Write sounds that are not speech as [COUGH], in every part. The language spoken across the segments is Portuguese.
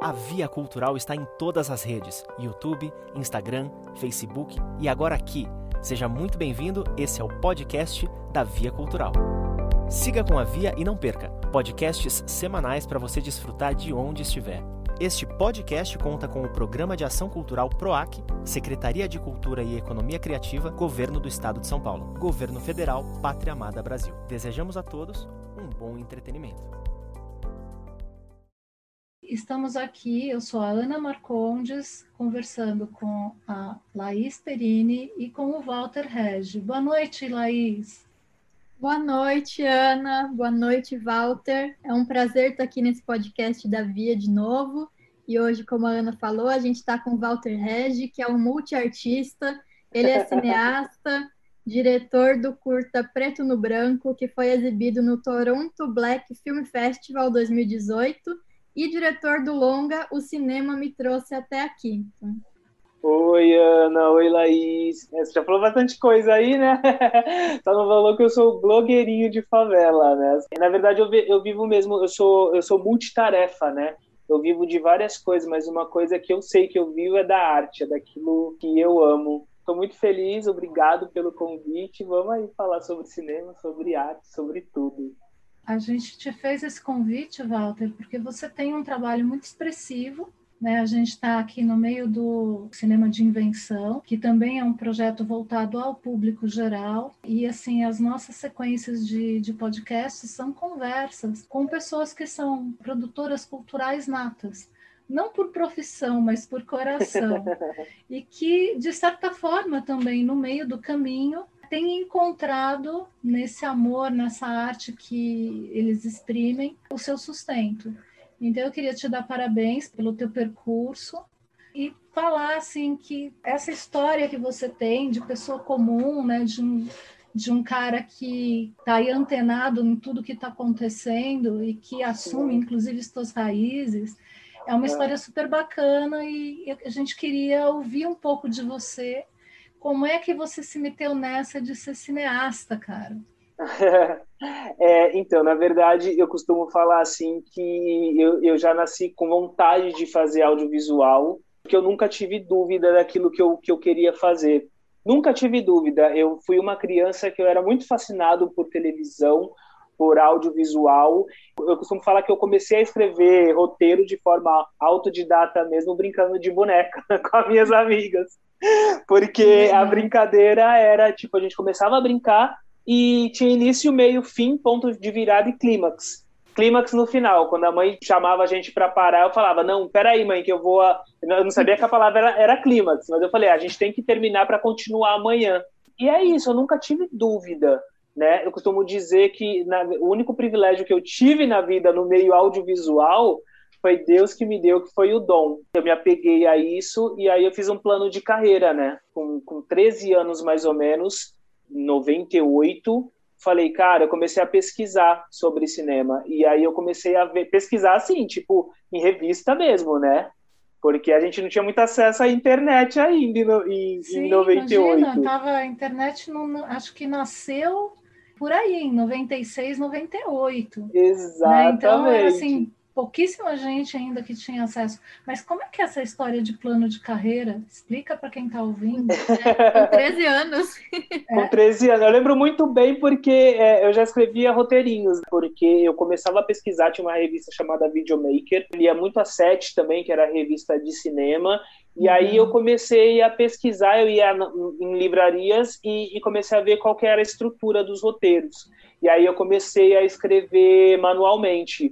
A Via Cultural está em todas as redes: YouTube, Instagram, Facebook e agora aqui. Seja muito bem-vindo, esse é o podcast da Via Cultural. Siga com a Via e não perca podcasts semanais para você desfrutar de onde estiver. Este podcast conta com o Programa de Ação Cultural PROAC, Secretaria de Cultura e Economia Criativa, Governo do Estado de São Paulo, Governo Federal, Pátria Amada Brasil. Desejamos a todos um bom entretenimento estamos aqui, eu sou a Ana Marcondes, conversando com a Laís Perini e com o Walter Regi. Boa noite, Laís. Boa noite, Ana. Boa noite, Walter. É um prazer estar aqui nesse podcast da Via de novo. E hoje, como a Ana falou, a gente está com o Walter Regi, que é um multiartista. Ele é [LAUGHS] cineasta, diretor do curta Preto no Branco, que foi exibido no Toronto Black Film Festival 2018 e diretor do longa O Cinema Me Trouxe Até Aqui. Oi, Ana. Oi, Laís. É, você já falou bastante coisa aí, né? [LAUGHS] Só não falou que eu sou blogueirinho de favela, né? Na verdade, eu, eu vivo mesmo, eu sou, eu sou multitarefa, né? Eu vivo de várias coisas, mas uma coisa que eu sei que eu vivo é da arte, é daquilo que eu amo. Estou muito feliz, obrigado pelo convite. Vamos aí falar sobre cinema, sobre arte, sobre tudo. A gente te fez esse convite, Walter, porque você tem um trabalho muito expressivo. Né? A gente está aqui no meio do cinema de invenção, que também é um projeto voltado ao público geral. E assim, as nossas sequências de, de podcasts são conversas com pessoas que são produtoras culturais natas não por profissão, mas por coração, [LAUGHS] e que, de certa forma, também no meio do caminho, tem encontrado nesse amor, nessa arte que eles exprimem, o seu sustento. Então eu queria te dar parabéns pelo teu percurso e falar assim que essa história que você tem de pessoa comum, né, de um de um cara que está aí antenado em tudo que está acontecendo e que assume, inclusive, suas raízes, é uma é. história super bacana e a gente queria ouvir um pouco de você como é que você se meteu nessa de ser cineasta, cara? [LAUGHS] é, então, na verdade, eu costumo falar assim que eu, eu já nasci com vontade de fazer audiovisual, porque eu nunca tive dúvida daquilo que eu, que eu queria fazer. Nunca tive dúvida. Eu fui uma criança que eu era muito fascinado por televisão, por audiovisual. Eu costumo falar que eu comecei a escrever roteiro de forma autodidata mesmo, brincando de boneca [LAUGHS] com as minhas amigas. Porque a brincadeira era, tipo, a gente começava a brincar e tinha início, meio, fim, ponto de virada e clímax. Clímax no final, quando a mãe chamava a gente para parar, eu falava: Não, peraí, mãe, que eu vou. A... Eu não sabia que a palavra era, era clímax, mas eu falei: A gente tem que terminar para continuar amanhã. E é isso, eu nunca tive dúvida. Né? Eu costumo dizer que na... o único privilégio que eu tive na vida no meio audiovisual foi Deus que me deu, que foi o dom. Eu me apeguei a isso e aí eu fiz um plano de carreira, né? Com, com 13 anos mais ou menos, 98, falei, cara, eu comecei a pesquisar sobre cinema. E aí eu comecei a ver, pesquisar assim, tipo, em revista mesmo, né? Porque a gente não tinha muito acesso à internet ainda em, Sim, em 98. Imagina, tava, a internet não, acho que nasceu por aí, em 96, 98. Exatamente. Né? Então, assim, pouquíssima gente ainda que tinha acesso. Mas como é que é essa história de plano de carreira? Explica para quem está ouvindo. É, [LAUGHS] com 13 anos. É. Com 13 anos. Eu lembro muito bem porque é, eu já escrevia roteirinhos, porque eu começava a pesquisar, tinha uma revista chamada Videomaker, lia muito a Sete também, que era a revista de cinema, e uhum. aí eu comecei a pesquisar, eu ia em livrarias e, e comecei a ver qual que era a estrutura dos roteiros. E aí eu comecei a escrever manualmente.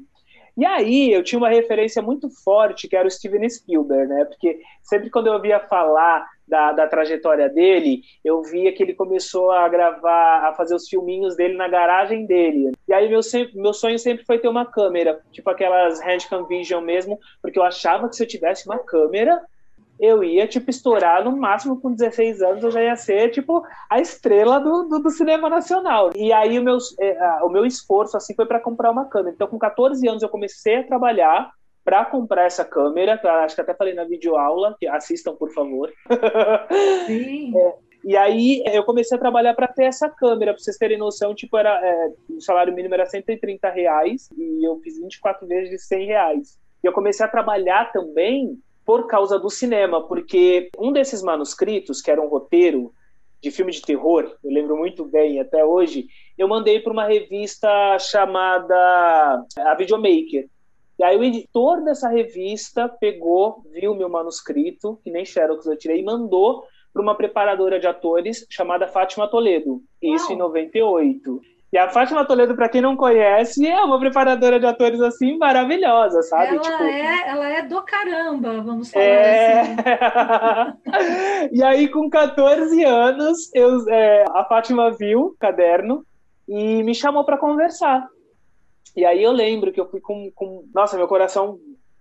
E aí eu tinha uma referência muito forte que era o Steven Spielberg, né? Porque sempre quando eu ouvia falar da, da trajetória dele, eu via que ele começou a gravar, a fazer os filminhos dele na garagem dele. E aí meu, sempre, meu sonho sempre foi ter uma câmera, tipo aquelas Handcam Vision mesmo, porque eu achava que se eu tivesse uma câmera, eu ia, tipo, estourar no máximo com 16 anos, eu já ia ser, tipo, a estrela do, do, do cinema nacional. E aí o meu, é, o meu esforço, assim, foi para comprar uma câmera. Então, com 14 anos, eu comecei a trabalhar para comprar essa câmera, tá? acho que até falei na videoaula, que assistam, por favor. Sim. [LAUGHS] É, e aí eu comecei a trabalhar para ter essa câmera, para vocês terem noção, tipo, era, é, o salário mínimo era 130 reais e eu fiz 24 vezes de 100 reais. E eu comecei a trabalhar também por causa do cinema, porque um desses manuscritos, que era um roteiro de filme de terror, eu lembro muito bem até hoje, eu mandei para uma revista chamada A Videomaker. E aí o editor dessa revista pegou, viu meu manuscrito, que nem Xerox eu tirei, e mandou para uma preparadora de atores chamada Fátima Toledo. Isso Uau. em 98. E a Fátima Toledo, para quem não conhece, é uma preparadora de atores assim maravilhosa, sabe? Ela, tipo... é, ela é do caramba, vamos falar é... assim. [LAUGHS] e aí, com 14 anos, eu, é, a Fátima viu o caderno e me chamou para conversar. E aí eu lembro que eu fui com, com, nossa, meu coração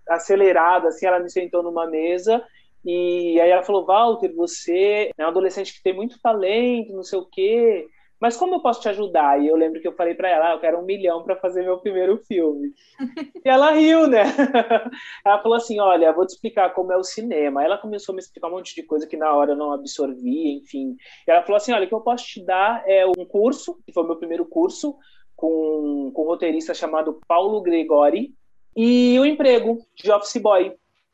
acelerado, assim, ela me sentou numa mesa e aí ela falou, Walter, você é um adolescente que tem muito talento, não sei o quê, mas como eu posso te ajudar? E eu lembro que eu falei para ela, ah, eu quero um milhão para fazer meu primeiro filme. [LAUGHS] e ela riu, né? [LAUGHS] ela falou assim, olha, vou te explicar como é o cinema. Ela começou a me explicar um monte de coisa que na hora eu não absorvi, enfim. E ela falou assim, olha, o que eu posso te dar é um curso, que foi o meu primeiro curso, com, com um roteirista chamado Paulo Gregori, e o um emprego de office boy.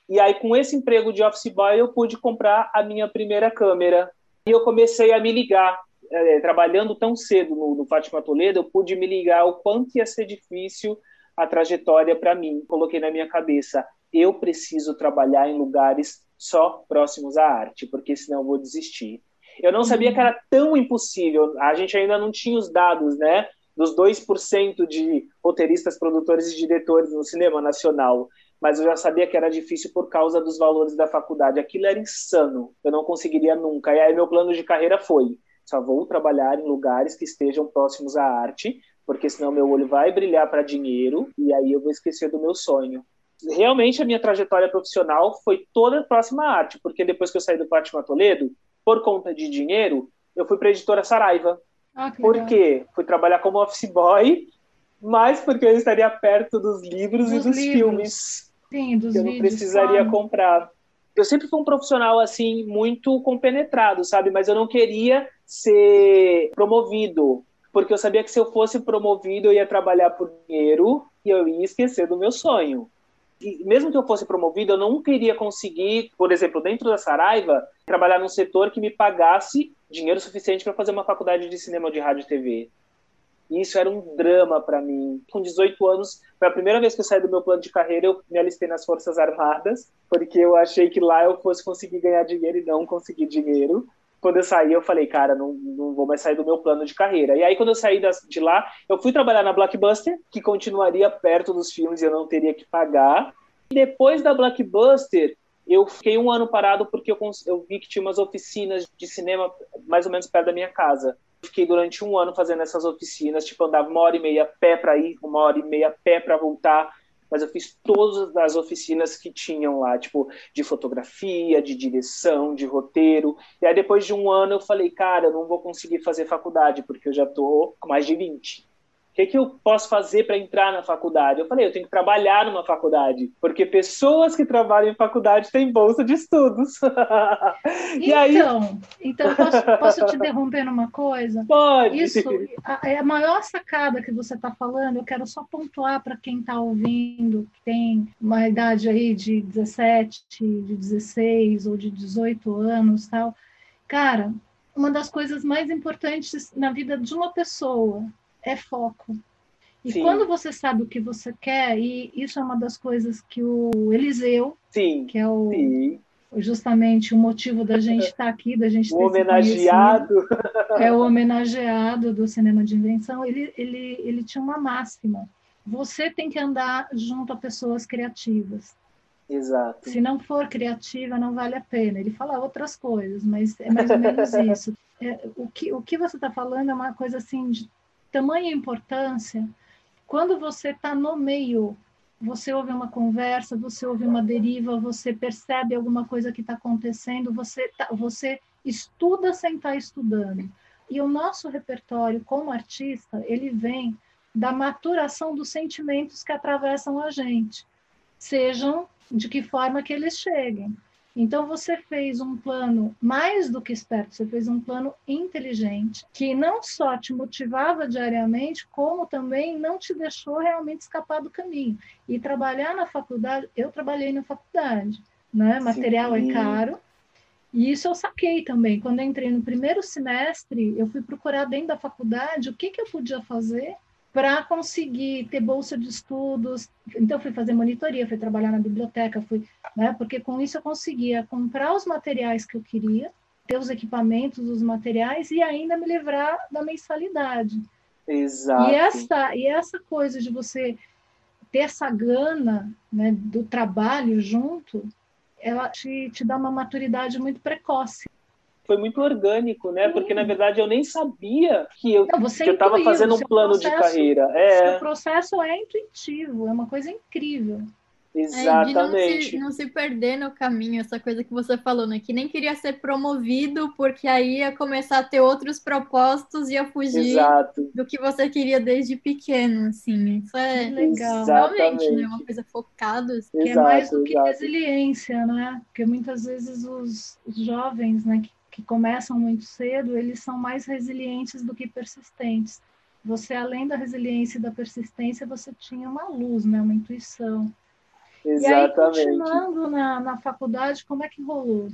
E aí, com esse emprego de office boy, eu pude comprar a minha primeira câmera. E eu comecei a me ligar é, trabalhando tão cedo no, no Fátima Toledo, eu pude me ligar o quanto ia ser difícil a trajetória para mim. Coloquei na minha cabeça, eu preciso trabalhar em lugares só próximos à arte, porque senão eu vou desistir. Eu não sabia que era tão impossível, a gente ainda não tinha os dados, né? Dos 2% de roteiristas, produtores e diretores no cinema nacional. Mas eu já sabia que era difícil por causa dos valores da faculdade. Aquilo era insano, eu não conseguiria nunca. E aí meu plano de carreira foi: só vou trabalhar em lugares que estejam próximos à arte, porque senão meu olho vai brilhar para dinheiro e aí eu vou esquecer do meu sonho. Realmente a minha trajetória profissional foi toda próxima à arte, porque depois que eu saí do Fátima Toledo, por conta de dinheiro, eu fui para a editora Saraiva. Ah, por quê? Fui trabalhar como office boy, mas porque eu estaria perto dos livros dos e dos livros. filmes. Sim, dos que eu não precisaria comprar eu sempre fui um profissional assim muito compenetrado, sabe? Mas eu não queria ser promovido, porque eu sabia que se eu fosse promovido eu ia trabalhar por dinheiro e eu ia esquecer do meu sonho. E mesmo que eu fosse promovido, eu não queria conseguir, por exemplo, dentro da Saraiva, trabalhar num setor que me pagasse dinheiro suficiente para fazer uma faculdade de cinema, de rádio e TV. E isso era um drama para mim. Com 18 anos, foi a primeira vez que eu saí do meu plano de carreira, eu me alistei nas Forças Armadas, porque eu achei que lá eu fosse conseguir ganhar dinheiro e não consegui dinheiro. Quando eu saí, eu falei, cara, não, não vou mais sair do meu plano de carreira. E aí, quando eu saí de lá, eu fui trabalhar na Blockbuster, que continuaria perto dos filmes e eu não teria que pagar. E depois da Blockbuster, eu fiquei um ano parado porque eu, eu vi que tinha umas oficinas de cinema mais ou menos perto da minha casa. Fiquei durante um ano fazendo essas oficinas, tipo, andava uma hora e meia pé para ir, uma hora e meia pé para voltar. Mas eu fiz todas as oficinas que tinham lá, tipo, de fotografia, de direção, de roteiro. E aí, depois de um ano, eu falei, cara, eu não vou conseguir fazer faculdade, porque eu já tô com mais de 20 o que, que eu posso fazer para entrar na faculdade? Eu falei, eu tenho que trabalhar numa faculdade, porque pessoas que trabalham em faculdade têm bolsa de estudos. [LAUGHS] e então, aí... então posso, posso te interromper numa coisa? Pode. Isso é a maior sacada que você está falando. Eu quero só pontuar para quem está ouvindo, que tem uma idade aí de 17, de 16 ou de 18 anos, tal. Cara, uma das coisas mais importantes na vida de uma pessoa é foco. E Sim. quando você sabe o que você quer, e isso é uma das coisas que o Eliseu, Sim. que é o Sim. justamente o motivo da gente estar aqui, da gente [LAUGHS] o ter homenageado. é o homenageado do cinema de invenção, ele, ele, ele tinha uma máxima. Você tem que andar junto a pessoas criativas. Exato. Se não for criativa, não vale a pena. Ele fala outras coisas, mas é mais ou menos [LAUGHS] isso. É, o, que, o que você está falando é uma coisa assim de tamanha importância, quando você está no meio, você ouve uma conversa, você ouve uma deriva, você percebe alguma coisa que está acontecendo, você, tá, você estuda sem estar tá estudando. E o nosso repertório como artista, ele vem da maturação dos sentimentos que atravessam a gente, sejam de que forma que eles cheguem. Então você fez um plano mais do que esperto, você fez um plano inteligente que não só te motivava diariamente, como também não te deixou realmente escapar do caminho. E trabalhar na faculdade, eu trabalhei na faculdade, né? Material é Sim. é caro. E isso eu saquei também. Quando eu entrei no primeiro semestre, eu fui procurar dentro da faculdade o que, que eu podia fazer para conseguir ter bolsa de estudos. Então, fui fazer monitoria, fui trabalhar na biblioteca, fui, né, porque com isso eu conseguia comprar os materiais que eu queria, ter os equipamentos, os materiais e ainda me livrar da mensalidade. Exato. E essa, e essa coisa de você ter essa gana né, do trabalho junto, ela te, te dá uma maturidade muito precoce foi muito orgânico, né? Porque na verdade eu nem sabia que eu estava fazendo um plano processo, de carreira. É. O processo é intuitivo, é uma coisa incrível. Exatamente. É, não se, não se, perder no caminho, essa coisa que você falou, né? Que nem queria ser promovido, porque aí ia começar a ter outros propósitos e ia fugir Exato. do que você queria desde pequeno, assim. Isso é legal. Exatamente. Realmente, né? Uma coisa focada. Assim. que é mais do que exato. resiliência, né? Porque muitas vezes os, os jovens, né, que que começam muito cedo, eles são mais resilientes do que persistentes. Você, além da resiliência e da persistência, você tinha uma luz, né? uma intuição. Exatamente. E aí, continuando na, na faculdade, como é que rolou?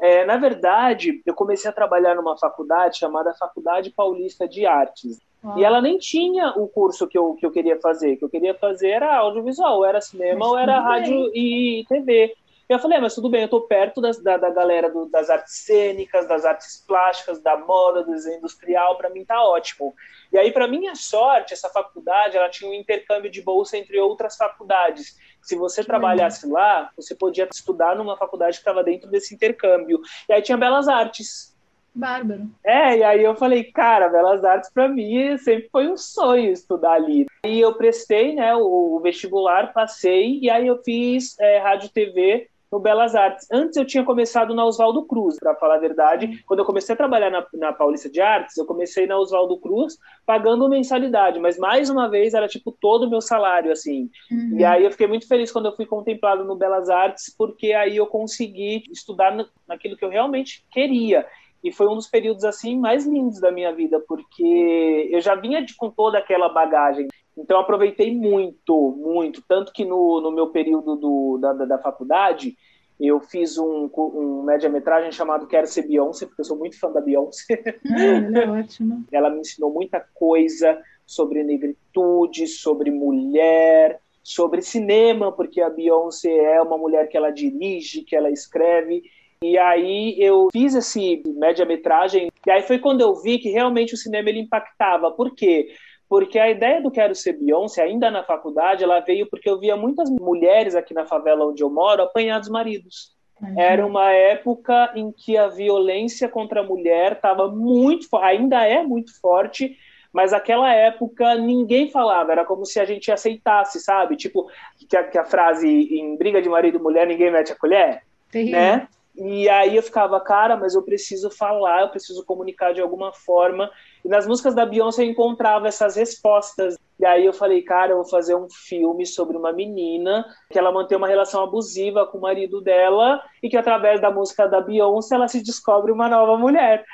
É, na verdade, eu comecei a trabalhar numa faculdade chamada Faculdade Paulista de Artes. Ah. E ela nem tinha o curso que eu, que eu queria fazer. O que eu queria fazer era audiovisual, era cinema, Mas ou era rádio e TV. Eu falei, ah, mas tudo bem, eu estou perto das, da, da galera do, das artes cênicas, das artes plásticas, da moda, do desenho industrial, para mim tá ótimo. E aí, para minha sorte, essa faculdade, ela tinha um intercâmbio de bolsa entre outras faculdades. Se você trabalhasse lá, você podia estudar numa faculdade que estava dentro desse intercâmbio. E aí tinha Belas Artes. Bárbaro. É, e aí eu falei, cara, Belas Artes para mim sempre foi um sonho estudar ali. E eu prestei, né, o, o vestibular, passei, e aí eu fiz é, rádio TV no Belas Artes. Antes eu tinha começado na Oswaldo Cruz, para falar a verdade. Quando eu comecei a trabalhar na, na Paulista de Artes, eu comecei na Oswaldo Cruz pagando mensalidade, mas mais uma vez era tipo todo o meu salário, assim. Uhum. E aí eu fiquei muito feliz quando eu fui contemplado no Belas Artes, porque aí eu consegui estudar naquilo que eu realmente queria. E foi um dos períodos assim mais lindos da minha vida, porque eu já vinha de, com toda aquela bagagem. Então aproveitei muito, muito. Tanto que no, no meu período do, da, da, faculdade, eu fiz um, um média-metragem chamado Quero Ser Beyoncé, porque eu sou muito fã da Beyoncé. Ah, ela é [LAUGHS] ótima. Ela me ensinou muita coisa sobre negritude, sobre mulher, sobre cinema, porque a Beyoncé é uma mulher que ela dirige, que ela escreve. E aí eu fiz esse média-metragem, e aí foi quando eu vi que realmente o cinema ele impactava. Por quê? Porque a ideia do Quero Ser Beyoncé, ainda na faculdade, ela veio porque eu via muitas mulheres aqui na favela onde eu moro apanhar dos maridos. Uhum. Era uma época em que a violência contra a mulher estava muito, ainda é muito forte, mas aquela época ninguém falava, era como se a gente aceitasse, sabe? Tipo, que a, que a frase em briga de marido e mulher, ninguém mete a colher, Terrível. né? E aí eu ficava, cara, mas eu preciso falar, eu preciso comunicar de alguma forma. E nas músicas da Beyoncé eu encontrava essas respostas. E aí eu falei, cara, eu vou fazer um filme sobre uma menina que ela mantém uma relação abusiva com o marido dela e que através da música da Beyoncé ela se descobre uma nova mulher.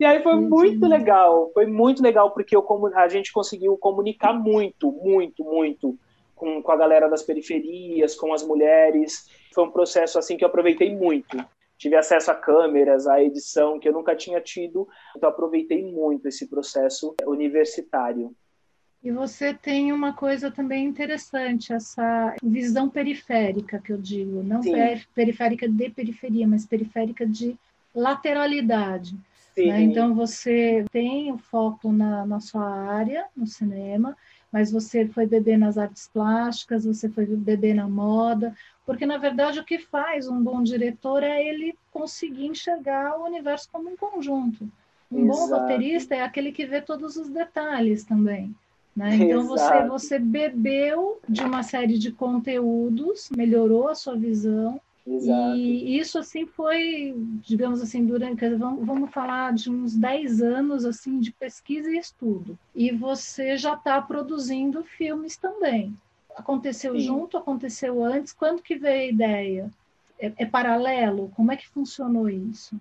E aí foi muito legal, foi muito legal porque eu, a gente conseguiu comunicar muito, muito, muito com, com a galera das periferias, com as mulheres. Foi um processo assim que eu aproveitei muito tive acesso a câmeras, a edição que eu nunca tinha tido, então aproveitei muito esse processo universitário. E você tem uma coisa também interessante, essa visão periférica que eu digo, não periférica de periferia, mas periférica de lateralidade. Né? Então você tem o foco na, na sua área, no cinema, mas você foi beber nas artes plásticas, você foi beber na moda, porque na verdade o que faz um bom diretor é ele conseguir enxergar o universo como um conjunto. Um Exato. bom roteirista é aquele que vê todos os detalhes também. Né? Então você, você bebeu de uma série de conteúdos, melhorou a sua visão, Exato. E isso assim foi, digamos assim, durante, vamos, vamos falar de uns 10 anos assim de pesquisa e estudo. E você já está produzindo filmes também. Aconteceu Sim. junto, aconteceu antes. Quando que veio a ideia? é, é paralelo? Como é que funcionou isso?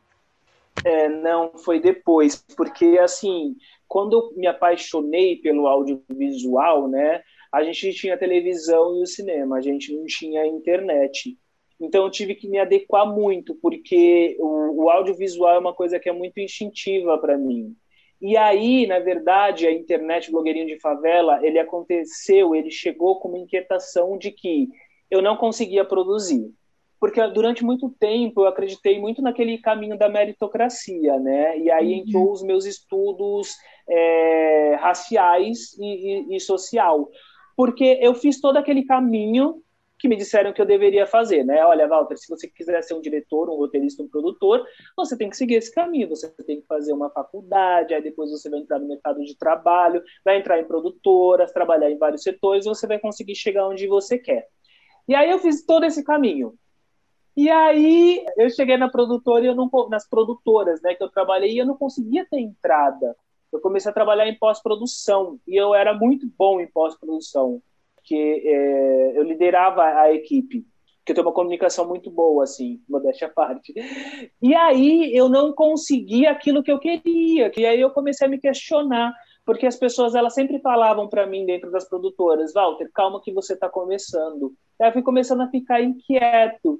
É, não, foi depois, porque assim, quando eu me apaixonei pelo audiovisual, né, a gente tinha televisão e o cinema, a gente não tinha internet. Então eu tive que me adequar muito, porque o, o audiovisual é uma coisa que é muito instintiva para mim. E aí, na verdade, a internet blogueirinho de favela, ele aconteceu, ele chegou com uma inquietação de que eu não conseguia produzir. Porque durante muito tempo eu acreditei muito naquele caminho da meritocracia, né? E aí uhum. entrou os meus estudos é, raciais e, e, e social. Porque eu fiz todo aquele caminho que me disseram que eu deveria fazer, né? Olha, Walter, se você quiser ser um diretor, um roteirista, um produtor, você tem que seguir esse caminho, você tem que fazer uma faculdade, aí depois você vai entrar no mercado de trabalho, vai entrar em produtoras, trabalhar em vários setores, você vai conseguir chegar onde você quer. E aí eu fiz todo esse caminho. E aí eu cheguei na produtora e eu não nas produtoras, né, que eu trabalhei, e eu não conseguia ter entrada. Eu comecei a trabalhar em pós-produção e eu era muito bom em pós-produção que é, eu liderava a equipe, que eu tenho uma comunicação muito boa, assim, modéstia à parte. E aí eu não conseguia aquilo que eu queria, que aí eu comecei a me questionar, porque as pessoas elas sempre falavam para mim dentro das produtoras, Walter, calma que você está começando. Aí eu fui começando a ficar inquieto,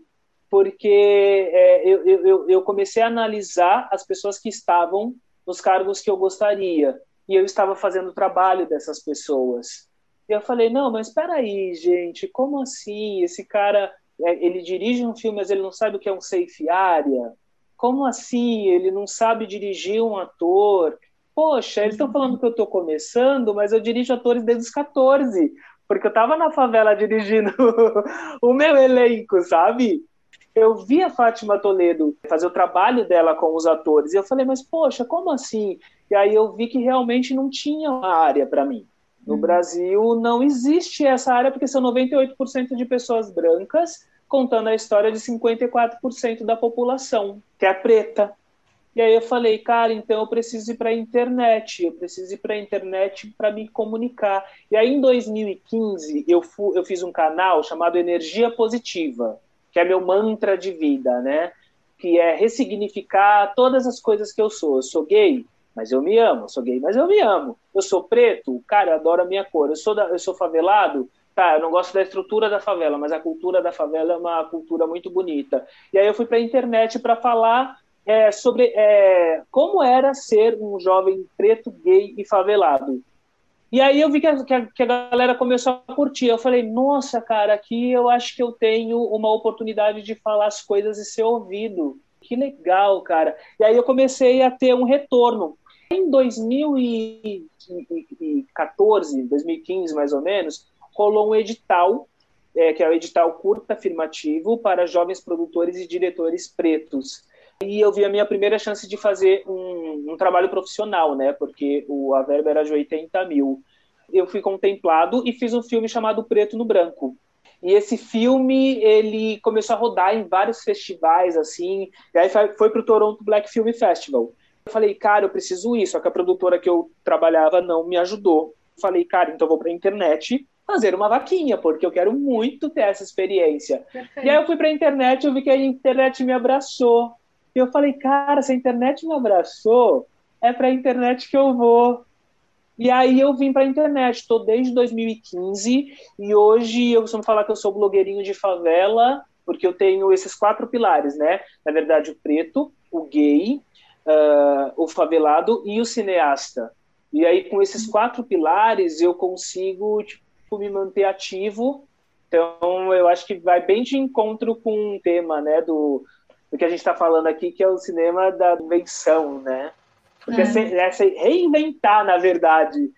porque é, eu, eu, eu comecei a analisar as pessoas que estavam nos cargos que eu gostaria, e eu estava fazendo o trabalho dessas pessoas. E eu falei, não, mas espera aí, gente, como assim? Esse cara, é, ele dirige um filme, mas ele não sabe o que é um safe area? Como assim? Ele não sabe dirigir um ator? Poxa, eles estão falando que eu estou começando, mas eu dirijo atores desde os 14, porque eu estava na favela dirigindo [LAUGHS] o meu elenco, sabe? Eu vi a Fátima Toledo fazer o trabalho dela com os atores, e eu falei, mas poxa, como assim? E aí eu vi que realmente não tinha uma área para mim. No. Brasil não existe essa área porque são 98% de pessoas brancas contando a história de 54% da população, que é preta. E aí eu falei, cara, então eu preciso ir para a internet, eu preciso ir para a internet para me comunicar. E aí em 2015 eu, fu eu fiz um canal chamado Energia Positiva, que é meu mantra de vida, né? Que é ressignificar todas as coisas que eu sou. Eu sou gay, mas eu me amo. Eu sou gay, mas eu me amo. Eu sou preto, cara, eu adoro a minha cor. Eu sou, da, eu sou favelado, tá, eu não gosto da estrutura da favela, mas a cultura da favela é uma cultura muito bonita. E aí eu fui para a internet para falar é, sobre é, como era ser um jovem preto, gay e favelado. E aí eu vi que a, que a galera começou a curtir. Eu falei, nossa, cara, aqui eu acho que eu tenho uma oportunidade de falar as coisas e ser ouvido. Que legal, cara. E aí eu comecei a ter um retorno. Em 2014, 2015 mais ou menos, rolou um edital, é, que é o edital curta afirmativo para jovens produtores e diretores pretos. E eu vi a minha primeira chance de fazer um, um trabalho profissional, né? Porque o, a verba era de 80 mil. Eu fui contemplado e fiz um filme chamado Preto no Branco. E esse filme, ele começou a rodar em vários festivais, assim, e aí foi para o Toronto Black Film Festival. Eu falei, cara, eu preciso isso. Só que a produtora que eu trabalhava não me ajudou. Falei, cara, então eu vou para a internet fazer uma vaquinha, porque eu quero muito ter essa experiência. Perfeito. E aí eu fui para a internet, eu vi que a internet me abraçou. E eu falei, cara, se a internet me abraçou, é para a internet que eu vou. E aí eu vim para a internet, estou desde 2015 e hoje eu costumo falar que eu sou blogueirinho de favela, porque eu tenho esses quatro pilares, né? Na verdade, o preto, o gay, uh, o favelado e o cineasta. E aí, com esses quatro pilares, eu consigo tipo, me manter ativo. Então, eu acho que vai bem de encontro com o tema né, do, do que a gente está falando aqui, que é o cinema da invenção, né? Porque é, é se reinventar, na verdade.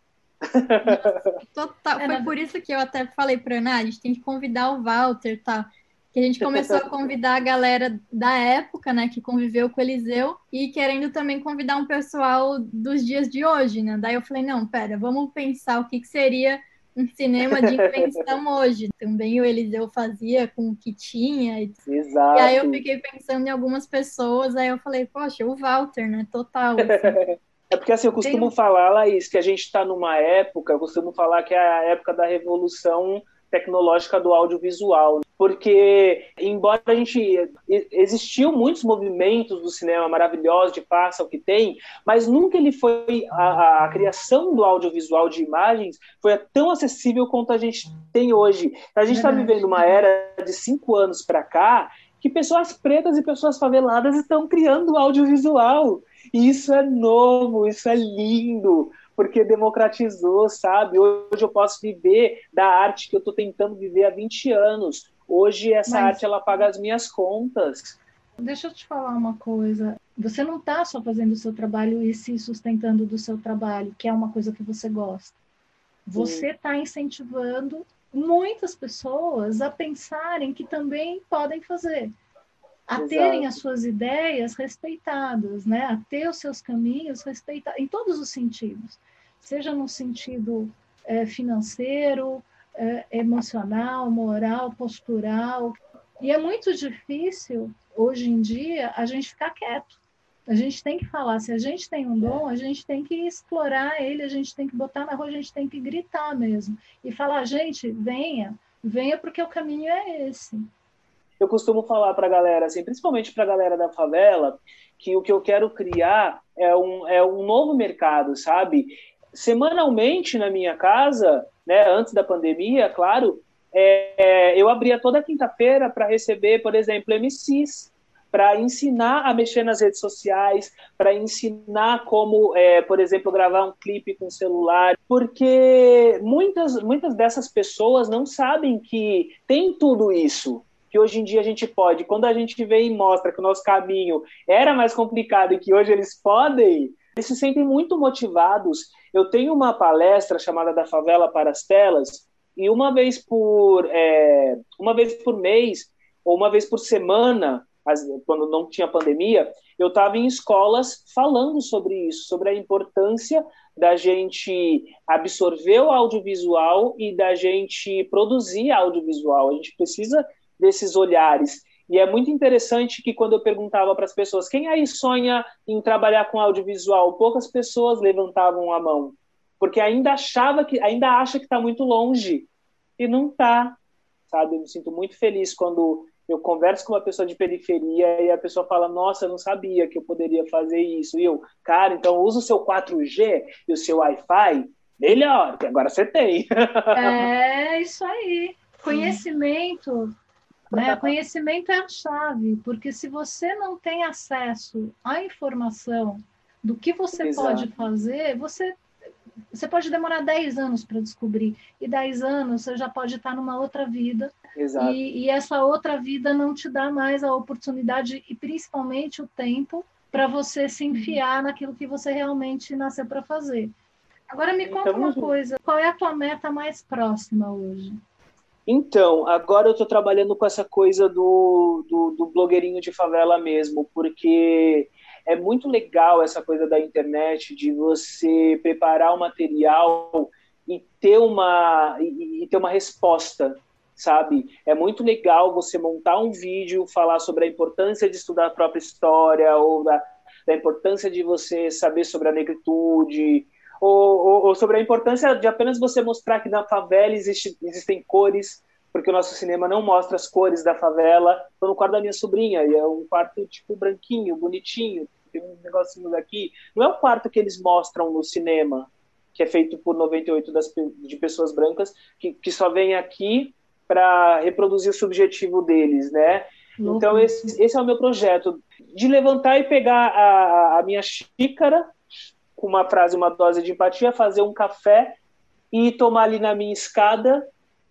Total. Foi por isso que eu até falei para Ana, a gente tem que convidar o Walter, tá? Que a gente começou a convidar a galera da época, né, que conviveu com o Eliseu, e querendo também convidar um pessoal dos dias de hoje, né? Daí eu falei, não, pera, vamos pensar o que, que seria um cinema de invenção [LAUGHS] hoje. Também o Eliseu fazia com o que tinha. Exato. E aí eu fiquei pensando em algumas pessoas, aí eu falei, poxa, o Walter, né? Total. Assim. [LAUGHS] É porque assim, eu costumo Tem... falar, Laís, que a gente está numa época, eu costumo falar que é a época da revolução tecnológica do audiovisual, porque embora a gente existiu muitos movimentos do cinema maravilhosos de faça o que tem, mas nunca ele foi a, a criação do audiovisual de imagens foi tão acessível quanto a gente tem hoje. A gente está vivendo uma era de cinco anos para cá que pessoas pretas e pessoas faveladas estão criando audiovisual. E isso é novo, isso é lindo porque democratizou, sabe? Hoje eu posso viver da arte que eu estou tentando viver há 20 anos. Hoje essa Mas... arte ela paga as minhas contas. Deixa eu te falar uma coisa. Você não está só fazendo o seu trabalho e se sustentando do seu trabalho, que é uma coisa que você gosta. Você está incentivando muitas pessoas a pensarem que também podem fazer, a Exato. terem as suas ideias respeitadas, né? A ter os seus caminhos respeitados em todos os sentidos, seja no sentido é, financeiro, é, emocional, moral, postural. E é muito difícil hoje em dia a gente ficar quieto. A gente tem que falar, se a gente tem um dom, a gente tem que explorar ele, a gente tem que botar na rua, a gente tem que gritar mesmo. E falar, gente, venha, venha porque o caminho é esse eu costumo falar para a galera, assim, principalmente para a galera da favela, que o que eu quero criar é um, é um novo mercado, sabe? Semanalmente na minha casa, né, antes da pandemia, claro, é, eu abria toda quinta-feira para receber, por exemplo, MCs, para ensinar a mexer nas redes sociais, para ensinar como, é, por exemplo, gravar um clipe com celular, porque muitas, muitas dessas pessoas não sabem que tem tudo isso, que hoje em dia a gente pode. Quando a gente vem e mostra que o nosso caminho era mais complicado e que hoje eles podem, eles se sentem muito motivados. Eu tenho uma palestra chamada Da Favela para as Telas, e uma vez por, é, uma vez por mês, ou uma vez por semana, quando não tinha pandemia, eu estava em escolas falando sobre isso, sobre a importância da gente absorver o audiovisual e da gente produzir audiovisual. A gente precisa desses olhares. E é muito interessante que quando eu perguntava para as pessoas quem aí sonha em trabalhar com audiovisual, poucas pessoas levantavam a mão, porque ainda achava que ainda acha que está muito longe e não está, sabe? Eu me sinto muito feliz quando eu converso com uma pessoa de periferia e a pessoa fala: Nossa, eu não sabia que eu poderia fazer isso. E eu, cara, então usa o seu 4G e o seu Wi-Fi melhor, que agora você tem. [LAUGHS] É isso aí. Conhecimento né? Conhecimento é a chave, porque se você não tem acesso à informação do que você Exato. pode fazer, você, você pode demorar 10 anos para descobrir. E 10 anos você já pode estar numa outra vida. E, e essa outra vida não te dá mais a oportunidade e principalmente o tempo para você se enfiar uhum. naquilo que você realmente nasceu para fazer. Agora me conta então, uma coisa, qual é a tua meta mais próxima hoje? Então, agora eu estou trabalhando com essa coisa do, do, do, blogueirinho de favela mesmo, porque é muito legal essa coisa da internet, de você preparar o material e ter uma, e, e ter uma resposta, sabe? É muito legal você montar um vídeo, falar sobre a importância de estudar a própria história, ou da, da importância de você saber sobre a negritude, ou, ou, sobre a importância de apenas você mostrar que na favela existe, existem cores, porque o nosso cinema não mostra as cores da favela. Estou no quarto da minha sobrinha, e é um quarto tipo branquinho, bonitinho, tem um negocinho daqui. Não é o quarto que eles mostram no cinema, que é feito por 98 das, de pessoas brancas, que, que só vem aqui para reproduzir o subjetivo deles, né? Então, esse, esse, é o meu projeto, de levantar e pegar a, a minha xícara com uma frase, uma dose de empatia, fazer um café e tomar ali na minha escada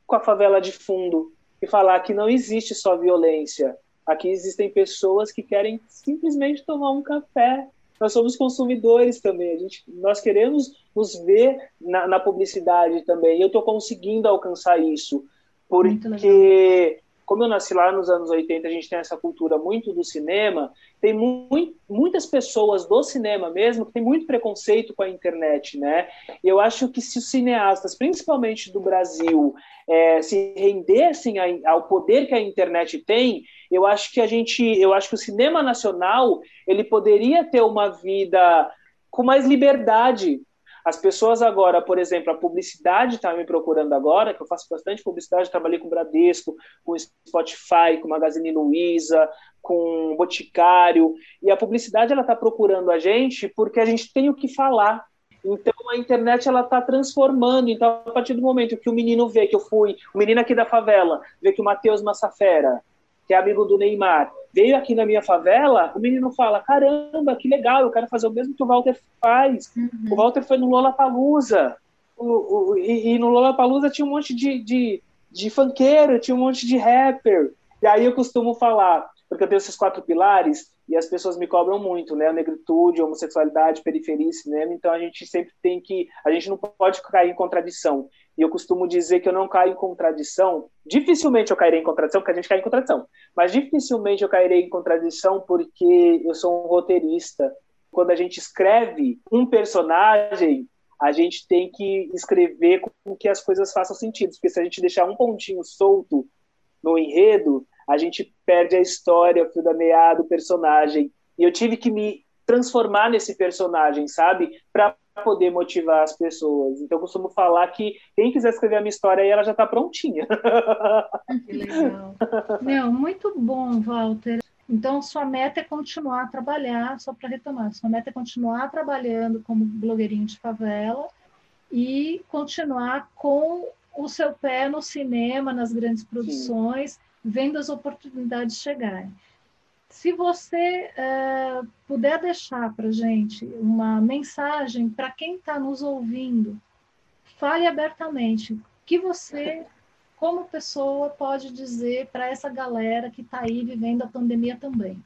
com a favela de fundo e falar que não existe só violência. Aqui existem pessoas que querem simplesmente tomar um café. Nós somos consumidores também. A gente, nós queremos nos ver na, na publicidade também. Eu estou conseguindo alcançar isso porque como eu nasci lá nos anos 80, a gente tem essa cultura muito do cinema, tem mu muitas pessoas do cinema mesmo que tem muito preconceito com a internet, né? E eu acho que se os cineastas, principalmente do Brasil, é, se rendessem ao poder que a internet tem, eu acho que a gente, eu acho que o cinema nacional ele poderia ter uma vida com mais liberdade, As pessoas agora, por exemplo, a publicidade está me procurando agora, que eu faço bastante publicidade, trabalhei com Bradesco, com Spotify, com Magazine Luiza, com Boticário, e a publicidade ela está procurando a gente porque a gente tem o que falar. Então a internet ela está transformando. Então a partir do momento que o menino vê que eu fui, o menino aqui da favela, vê que o Matheus Massafera, que é amigo do Neymar, veio aqui na minha favela, o menino fala: caramba, que legal, eu quero fazer o mesmo que o Walter faz. Uhum. O Walter foi no Lollapalooza. O, o, e, e no Lollapalooza tinha um monte de, de, de funkeiro, tinha um monte de rapper. E aí eu costumo falar: porque eu tenho esses quatro pilares e as pessoas me cobram muito, né? Negritude, homossexualidade, periferia e cinema. Então a gente sempre tem que, a gente não pode cair em contradição. E eu costumo dizer que eu não caio em contradição. Dificilmente eu cairei em contradição, porque a gente cai em contradição. Mas dificilmente eu cairei em contradição porque eu sou um roteirista. Quando a gente escreve um personagem, a gente tem que escrever com que as coisas façam sentido. Porque se a gente deixar um pontinho solto no enredo, a gente perde a história, o fio da meia do personagem. E eu tive que me transformar nesse personagem, sabe? Para poder motivar as pessoas. Então, eu costumo falar que quem quiser escrever a minha história aí, ela já está prontinha. [LAUGHS] Que legal. Meu, muito bom, Walter. Então, sua meta é continuar a trabalhar, só para retomar, sua meta é continuar trabalhando como blogueirinho de favela e continuar com o seu pé no cinema, nas grandes produções. Sim vendo as oportunidades chegarem. Se você uh, puder deixar para gente uma mensagem para quem está nos ouvindo, fale abertamente. Que você, como pessoa, pode dizer para essa galera que está aí vivendo a pandemia também?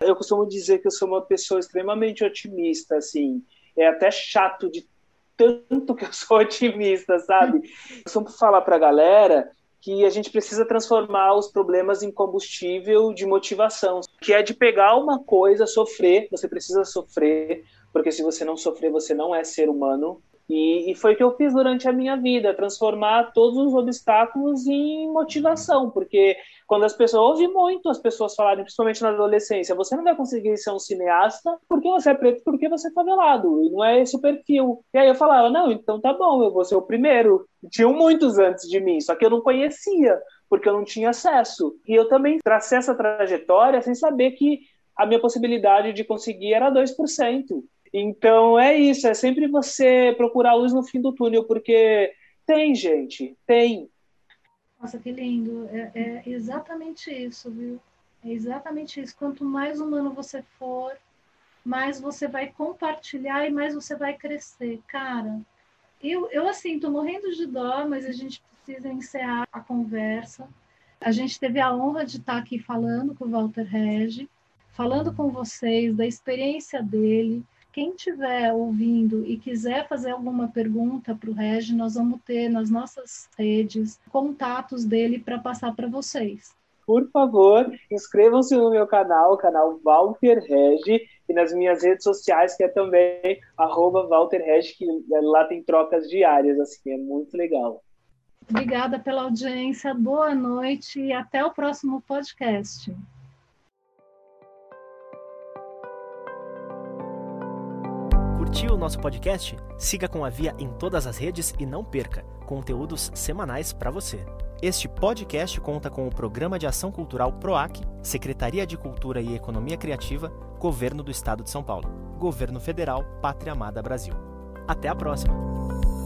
Eu costumo dizer que eu sou uma pessoa extremamente otimista, assim. É até chato de tanto que eu sou [LAUGHS] otimista, sabe? Eu costumo falar para a galera que a gente precisa transformar os problemas em combustível de motivação, que é de pegar uma coisa, sofrer, você precisa sofrer, porque se você não sofrer, você não é ser humano. E, e foi o que eu fiz durante a minha vida, transformar todos os obstáculos em motivação, porque quando as pessoas, ouvi muito as pessoas falarem, principalmente na adolescência, você não vai conseguir ser um cineasta porque você é preto, porque você é favelado, e não é esse o perfil. E aí eu falava, não, então tá bom, eu vou ser o primeiro. Tinham muitos antes de mim, só que eu não conhecia, porque eu não tinha acesso. E eu também tracei essa trajetória sem saber que a minha possibilidade de conseguir era 2%. Então é isso, é sempre você procurar a luz no fim do túnel, porque tem, gente, tem. Nossa, que lindo. É, é, exatamente isso, viu? É exatamente isso. Quanto mais humano você for, mais você vai compartilhar e mais você vai crescer. Cara, eu, eu assim, tô morrendo de dó, mas a gente precisa encerrar a conversa. A gente teve a honra de estar aqui falando com o Walter Regi, falando com vocês da experiência dele, quem estiver ouvindo e quiser fazer alguma pergunta para o Regi, nós vamos ter nas nossas redes contatos dele para passar para vocês. Por favor, inscrevam-se no meu canal, o canal Walter Regi, e nas minhas redes sociais, que é também arroba Walter Regi, que lá tem trocas diárias, assim, é muito legal. Obrigada pela audiência, boa noite e até o próximo podcast. Curtiu o nosso podcast? Siga com a Via em todas as redes e não perca conteúdos semanais para você. Este podcast conta com o Programa de Ação Cultural PROAC, Secretaria de Cultura e Economia Criativa, Governo do Estado de São Paulo, Governo Federal, Pátria Amada Brasil. Até a próxima!